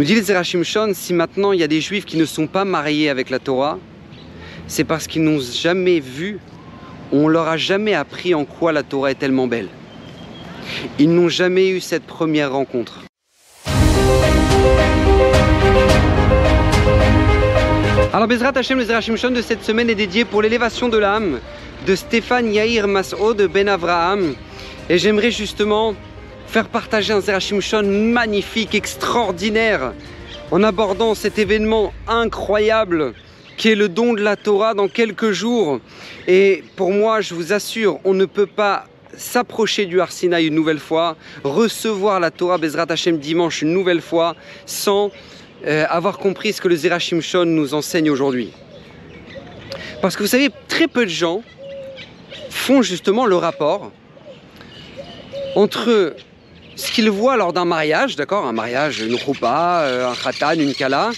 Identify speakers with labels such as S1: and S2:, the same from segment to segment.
S1: Nous dit les Zerachimshon, si maintenant il y a des juifs qui ne sont pas mariés avec la Torah, c'est parce qu'ils n'ont jamais vu, on leur a jamais appris en quoi la Torah est tellement belle. Ils n'ont jamais eu cette première rencontre. Alors Bezrat Hashem, le Zerachimshon de cette semaine est dédié pour l'élévation de l'âme de Stéphane Yair Mas'od de Ben Avraham. Et j'aimerais justement faire partager un Zerachimshon magnifique, extraordinaire, en abordant cet événement incroyable qui est le don de la Torah dans quelques jours. Et pour moi, je vous assure, on ne peut pas s'approcher du Arsinaï une nouvelle fois, recevoir la Torah Bezrat Hashem dimanche une nouvelle fois, sans euh, avoir compris ce que le Zerachimshon nous enseigne aujourd'hui. Parce que vous savez, très peu de gens font justement le rapport entre ce qu'ils voient lors d'un mariage, d'accord Un mariage, une roupa, euh, un khatan, une kala,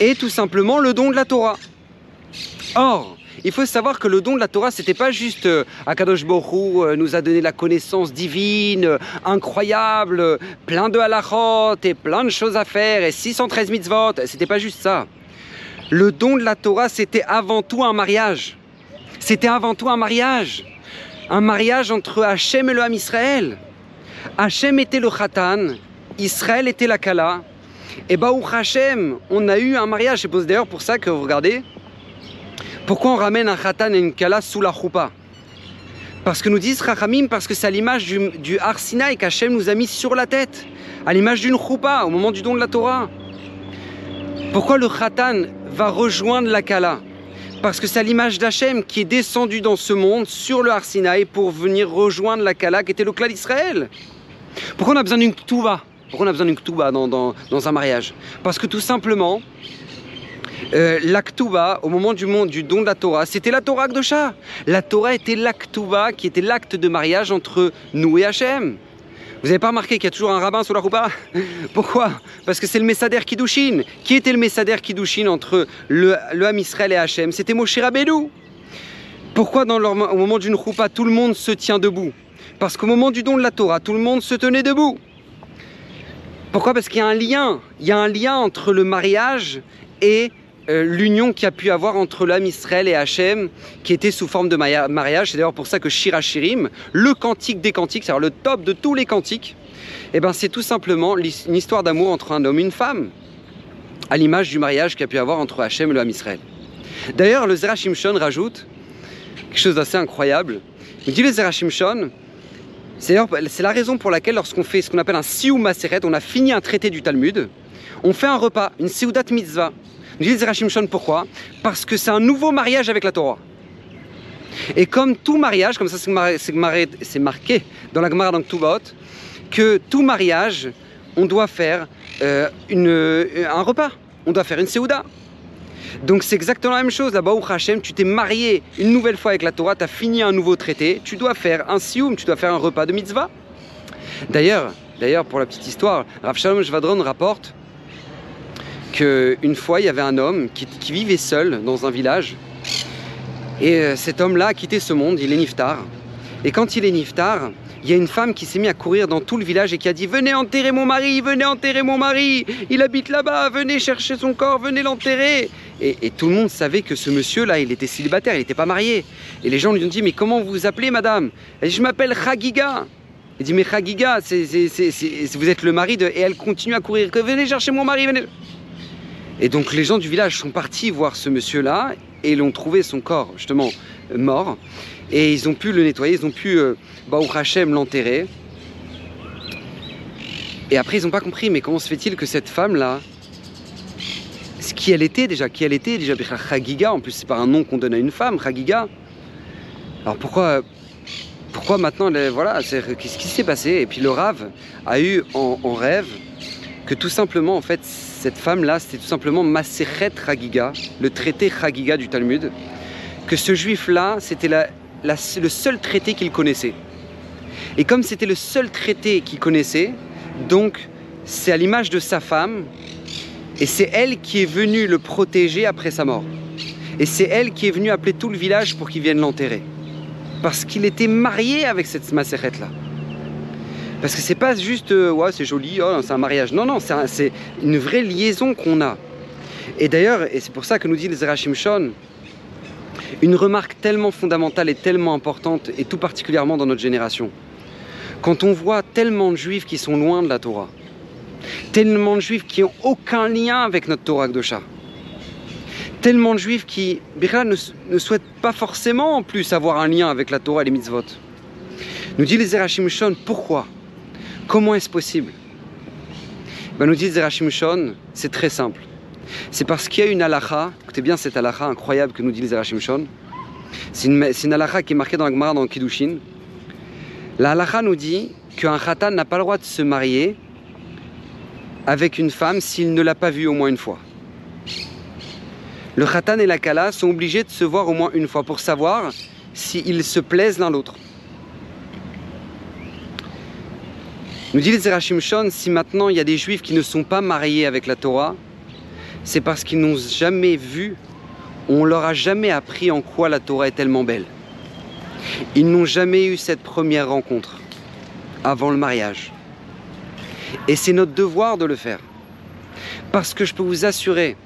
S1: et tout simplement le don de la Torah. Or, il faut savoir que le don de la Torah, c'était pas juste euh, Akadosh Borou euh, nous a donné la connaissance divine, incroyable, plein de halachot et plein de choses à faire et 613 mitzvot. C'était pas juste ça. Le don de la Torah, c'était avant tout un mariage. C'était avant tout un mariage. Un mariage entre Hachem et le Ham Israël. Hachem était le Khatan, Israël était la Kala. Et Baruch Hachem, on a eu un mariage. C'est d'ailleurs pour ça que vous regardez, pourquoi on ramène un Khatan et une Kala sous la choupa Parce que nous disent Rachamim, parce que c'est à l'image du, du Arsinaï qu'Hachem nous a mis sur la tête, à l'image d'une choupa au moment du don de la Torah. Pourquoi le Khatan va rejoindre la Kala? Parce que c'est l'image d'Hachem qui est descendu dans ce monde sur le Arsinaï pour venir rejoindre la Kala qui était le clan d'Israël. Pourquoi on a besoin d'une Ktuba Pourquoi on a besoin d'une Ktuba dans, dans, un mariage? Parce que tout simplement, euh, la Ktuba, au moment du, monde, du don de la Torah, c'était la Torah Kdosha. La Torah était la Ktuba qui était l'acte de mariage entre nous et Hachem. Vous n'avez pas remarqué qu'il y a toujours un rabbin sur la roupa? Pourquoi? Parce que c'est le Messader Kiddushin. Qui était le Messader Kiddushin entre le, le Ham Israël et Hachem? C'était Moshe Rabbeinu. Pourquoi dans au moment d'une roupa, tout le monde se tient debout? Parce qu'au moment du don de la Torah, tout le monde se tenait debout. Pourquoi? Parce qu'il y a un lien. Il y a un lien entre le mariage et euh, l'union qu'il y a pu avoir entre l'âme Israël et Hachem, qui était sous forme de mariage. C'est d'ailleurs pour ça que Shirachirim, le cantique des cantiques, c'est-à-dire le top de tous les cantiques, eh ben, c'est tout simplement une histoire d'amour entre un homme et une femme, à l'image du mariage qu'il y a pu avoir entre Hachem et l'âme Israël. D'ailleurs, le Zerachimshon rajoute quelque chose d'assez incroyable. Il dit le Zerachimshon, c'est la raison pour laquelle lorsqu'on fait ce qu'on appelle un Siou Maseret, on a fini un traité du Talmud, on fait un repas, une Sioudat Mitzvah, dit Zerachim pourquoi Parce que c'est un nouveau mariage avec la Torah. Et comme tout mariage, comme ça c'est marqué dans la Gemara dans Tuvot, que tout mariage, on doit faire euh, euh, un repas, on doit faire une Seouda. Donc c'est exactement la même chose. Là-bas, au Hachem, tu t'es marié une nouvelle fois avec la Torah, tu as fini un nouveau traité, tu dois faire un sioum, tu dois faire un repas de mitzvah. D'ailleurs, d'ailleurs pour la petite histoire, Rav Shalom Jvadron rapporte qu'une fois, il y avait un homme qui, vivait seul dans un village. Et euh, cet homme-là a quitté ce monde, il est niftar. Et quand il est niftar, il y a une femme qui s'est mise à courir dans tout le village et qui a dit Venez enterrer mon mari, venez enterrer mon mari, il habite là-bas, venez chercher son corps, venez l'enterrer. Et, tout le monde savait que ce monsieur-là, il était célibataire, il n'était pas marié. Et les gens lui ont dit Mais comment vous vous appelez, madame? Elle dit Je m'appelle Khagiga. Il dit Mais Khagiga, vous êtes le mari de. Et elle continue à courir Venez chercher mon mari, venez. Et donc les gens du village sont partis voir ce monsieur-là et l'ont trouvé son corps justement mort. Et ils ont pu le nettoyer, ils ont pu, euh, Hachem, l'enterrer. Et après ils n'ont pas compris, mais comment se fait-il que cette femme-là, qui elle était déjà, qui elle était déjà, Chagiga, en plus c'est pas un nom qu'on donne à une femme, Chagiga. Alors pourquoi, pourquoi maintenant, voilà, qu'est-ce qui s'est passé? Et puis le Rav a eu en rêve que tout simplement, en fait, cette femme-là, c'était tout simplement Maseret Chagiga, le traité Chagiga du Talmud, que ce juif-là, c'était le seul traité qu'il connaissait. Et comme c'était le seul traité qu'il connaissait, donc c'est à l'image de sa femme, et c'est elle qui est venue le protéger après sa mort. Et c'est elle qui est venue appeler tout le village pour qu'il vienne l'enterrer. Parce qu'il était marié avec cette Maseret-là. Parce que c'est pas juste, euh, ouais, c'est joli, oh, c'est un mariage. Non, non, c'est une vraie liaison qu'on a. Et d'ailleurs, et c'est pour ça que nous dit le Zerachim Shon, une remarque tellement fondamentale et tellement importante, et tout particulièrement dans notre génération. Quand on voit tellement de juifs qui sont loin de la Torah, tellement de juifs qui n'ont aucun lien avec notre Torah Kdosha, tellement de juifs qui ne, ne souhaitent pas forcément en plus avoir un lien avec la Torah et les mitzvot. Nous dit les Zerachim Shon, pourquoi Comment est-ce possible ben, Nous dit Zerachim Shon, c'est très simple. C'est parce qu'il y a une halakha, écoutez bien cette halakha incroyable que nous dit Zerachim Shon. C'est une, une qui est marquée dans la Gemara dans le Kiddushin. La halakha nous dit qu'un khatan n'a pas le droit de se marier avec une femme s'il ne l'a pas vue au moins une fois le khatan et la kala sont obligés de se voir au moins une fois pour savoir s'ils se plaisent l'un l'autre. Nous dit Zerachim Shon, si maintenant il y a des juifs qui ne sont pas mariés avec la Torah, c'est parce qu'ils n'ont jamais vu, on leur a jamais appris en quoi la Torah est tellement belle. Ils n'ont jamais eu cette première rencontre avant le mariage. Et c'est notre devoir de le faire. Parce que je peux vous assurer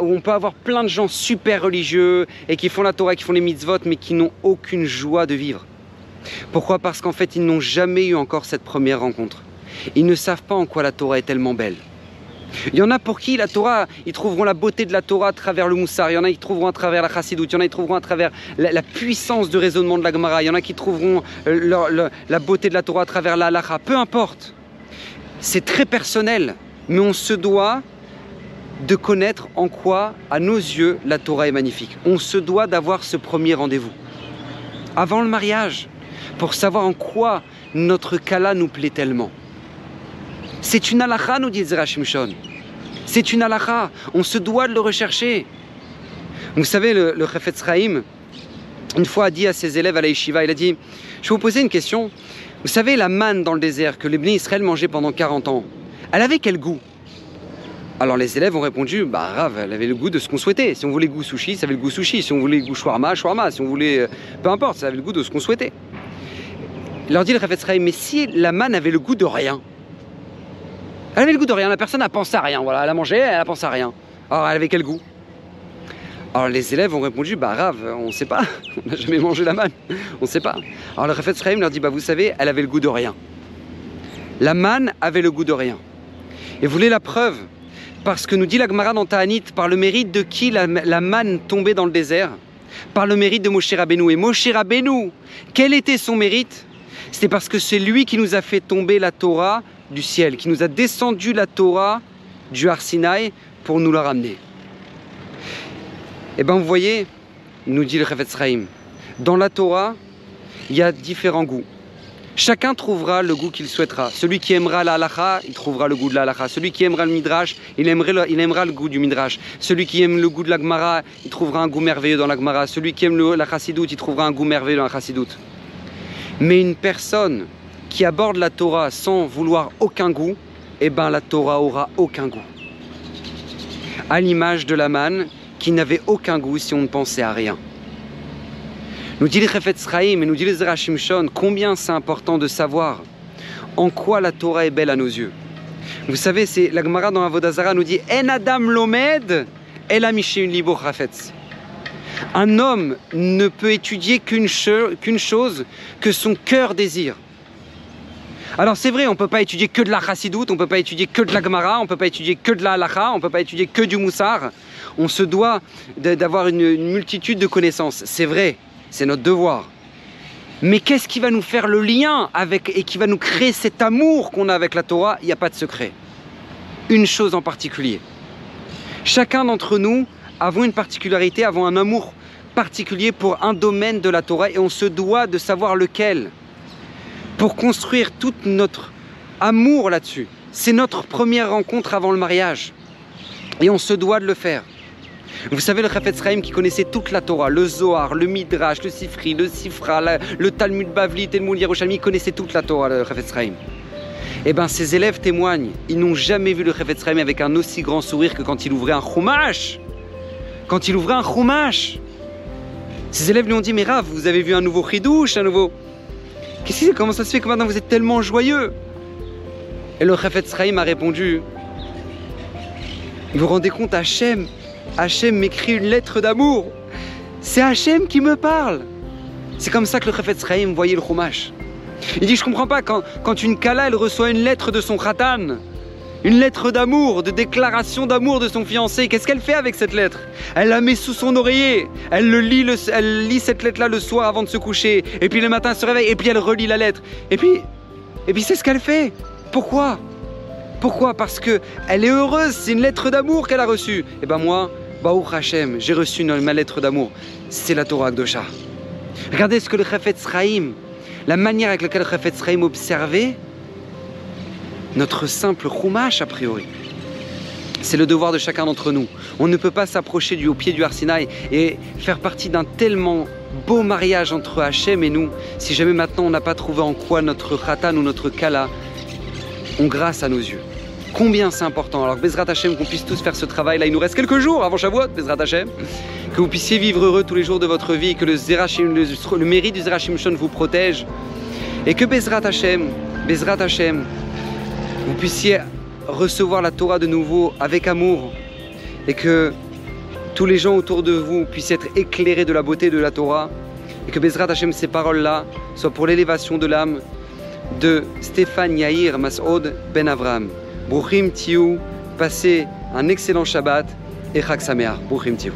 S1: on peut avoir plein de gens super religieux et qui font la Torah, qui font les mitzvot, mais qui n'ont aucune joie de vivre. Pourquoi? Parce qu'en fait, ils n'ont jamais eu encore cette première rencontre. Ils ne savent pas en quoi la Torah est tellement belle. Il y en a pour qui la Torah, ils trouveront la beauté de la Torah à travers le Moussar, il y en a qui trouveront à travers la Chassidut, il y en a qui trouveront à travers la, puissance de raisonnement de la Gemara, il y en a qui trouveront euh, la beauté de la Torah à travers la halacha, peu importe. C'est très personnel, mais on se doit de connaître en quoi, à nos yeux, la Torah est magnifique. On se doit d'avoir ce premier rendez-vous. Avant le mariage, pour savoir en quoi notre Kala nous plaît tellement. C'est une halakha, nous dit Zerachim Shon. C'est une halakha. On se doit de le rechercher. Vous savez, le, le Chaim, une fois a dit à ses élèves à la yeshiva, il a dit, je vais vous poser une question. Vous savez, la manne dans le désert que les Bnei Israël mangeaient pendant 40 ans, elle avait quel goût? Alors les élèves ont répondu, bah Rav, elle avait le goût de ce qu'on souhaitait. Si on voulait goût sushi, ça avait le goût sushi. Si on voulait goût shawarma, shawarma. Si on voulait, euh, peu importe, ça avait le goût de ce qu'on souhaitait. Leur dit le Rav mais si la manne avait le goût de rien, elle avait le goût de rien, la personne n'a pensé à rien. Voilà, elle a mangé, elle a pensé à rien. Alors elle avait quel goût? Alors les élèves ont répondu, bah Rav, on ne sait pas, on n'a jamais mangé la manne, on ne sait pas. Alors le Rafet leur dit, bah vous savez, elle avait le goût de rien. La manne avait le goût de rien. Et vous voulez la preuve? Parce que nous dit la Gemara dans Ta'anit, par le mérite de qui la, manne tombait dans le désert? Par le mérite de Moshe Rabbeinu. Et Moshe Rabbeinu, quel était son mérite? C'était parce que c'est lui qui nous a fait tomber la Torah du ciel, qui nous a descendu la Torah du Arsinaï pour nous la ramener. Eh bien, vous voyez, nous dit le dans la Torah, il y a différents goûts. Chacun trouvera le goût qu'il souhaitera. Celui qui aimera la halacha, il trouvera le goût de la halacha. Celui qui aimera le midrash, il, il aimera le goût du midrash. Celui qui aime le goût de la gemara, il trouvera un goût merveilleux dans la gemara. Celui qui aime la chassidoute, il trouvera un goût merveilleux dans la chassidoute. Mais une personne qui aborde la Torah sans vouloir aucun goût, eh ben la Torah aura aucun goût. À l'image de la manne qui n'avait aucun goût si on ne pensait à rien. Nous dit les Chefetz et nous dit les Zerachim Shon, combien c'est important de savoir en quoi la Torah est belle à nos yeux. Vous savez, c'est la Gemara dans Avodazara nous dit En Adam Lomed, El une Libo Chafetz. Un homme ne peut étudier qu'une chose que son cœur désire. Alors c'est vrai, on ne peut pas étudier que de la chassidoute, on ne peut pas étudier que de la Gemara, on ne peut pas étudier que de la halacha, on ne peut pas étudier que du moussar. On se doit d'avoir une multitude de connaissances, c'est vrai c'est notre devoir. Mais qu'est-ce qui va nous faire le lien avec et qui va nous créer cet amour qu'on a avec la Torah? Il n'y a pas de secret. Une chose en particulier. Chacun d'entre nous avons une particularité, avons un amour particulier pour un domaine de la Torah et on se doit de savoir lequel pour construire tout notre amour là-dessus. C'est notre première rencontre avant le mariage et on se doit de le faire. Vous savez, le Chafetz Chaim qui connaissait toute la Torah, le Zohar, le Midrash, le Sifri, le Sifra, le Talmud Bavli, Talmud Yerushalmi, connaissait toute la Torah, le Chafetz Chaim. Eh bien, ses élèves témoignent, ils n'ont jamais vu le Chafetz Chaim avec un aussi grand sourire que quand il ouvrait un Chumash. Quand il ouvrait un Chumash. Ses élèves lui ont dit, mais Rav, vous avez vu un nouveau chidouche, un nouveau... Qu'est-ce que Comment ça se fait que maintenant vous êtes tellement joyeux? Et le Chafetz Chaim a répondu Vous vous rendez compte, Hachem Hachem m'écrit une lettre d'amour. C'est Hachem qui me parle. C'est comme ça que le Chafetz Chaim voyait le Chumash. Il dit Je comprends pas, quand, quand une Kala elle reçoit une lettre de son Khatan, une lettre d'amour, de déclaration d'amour de son fiancé. Qu'est-ce qu'elle fait avec cette lettre? Elle la met sous son oreiller. Elle, le lit, elle lit cette lettre-là le soir avant de se coucher. Et puis le matin, elle se réveille. Et puis elle relit la lettre. Et puis, et puis c'est ce qu'elle fait. Pourquoi? Pourquoi? Parce que elle est heureuse. C'est une lettre d'amour qu'elle a reçue. Et ben moi, Baruch Hashem, j'ai reçu ma lettre d'amour. C'est la Torah Akdosha. Regardez ce que le Chafetz Chaim, la manière avec laquelle le Chafetz Chaim observait notre simple chumash a priori. C'est le devoir de chacun d'entre nous. On ne peut pas s'approcher du haut pied du Arsinaï et faire partie d'un tellement beau mariage entre Hachem et nous si jamais maintenant on n'a pas trouvé en quoi notre khatan ou notre kala ont grâce à nos yeux. Combien c'est important. Alors Bezrat Hachem qu'on puisse tous faire ce travail. Là, il nous reste quelques jours avant Shavuot, Bezrat Hachem. Que vous puissiez vivre heureux tous les jours de votre vie, que le, Zerachim, le, mérite du Zerachim Shon vous protège. Et que Bezrat Hachem, Bezrat Hachem, vous puissiez recevoir la Torah de nouveau avec amour et que tous les gens autour de vous puissent être éclairés de la beauté de la Torah et que Bezrat Hashem, ces paroles-là, soient pour l'élévation de l'âme de Stéphane Yair Masoud Ben Avram. Bruchim Tiou, passez un excellent Shabbat et Chag Sameach. Bruchim Tiou.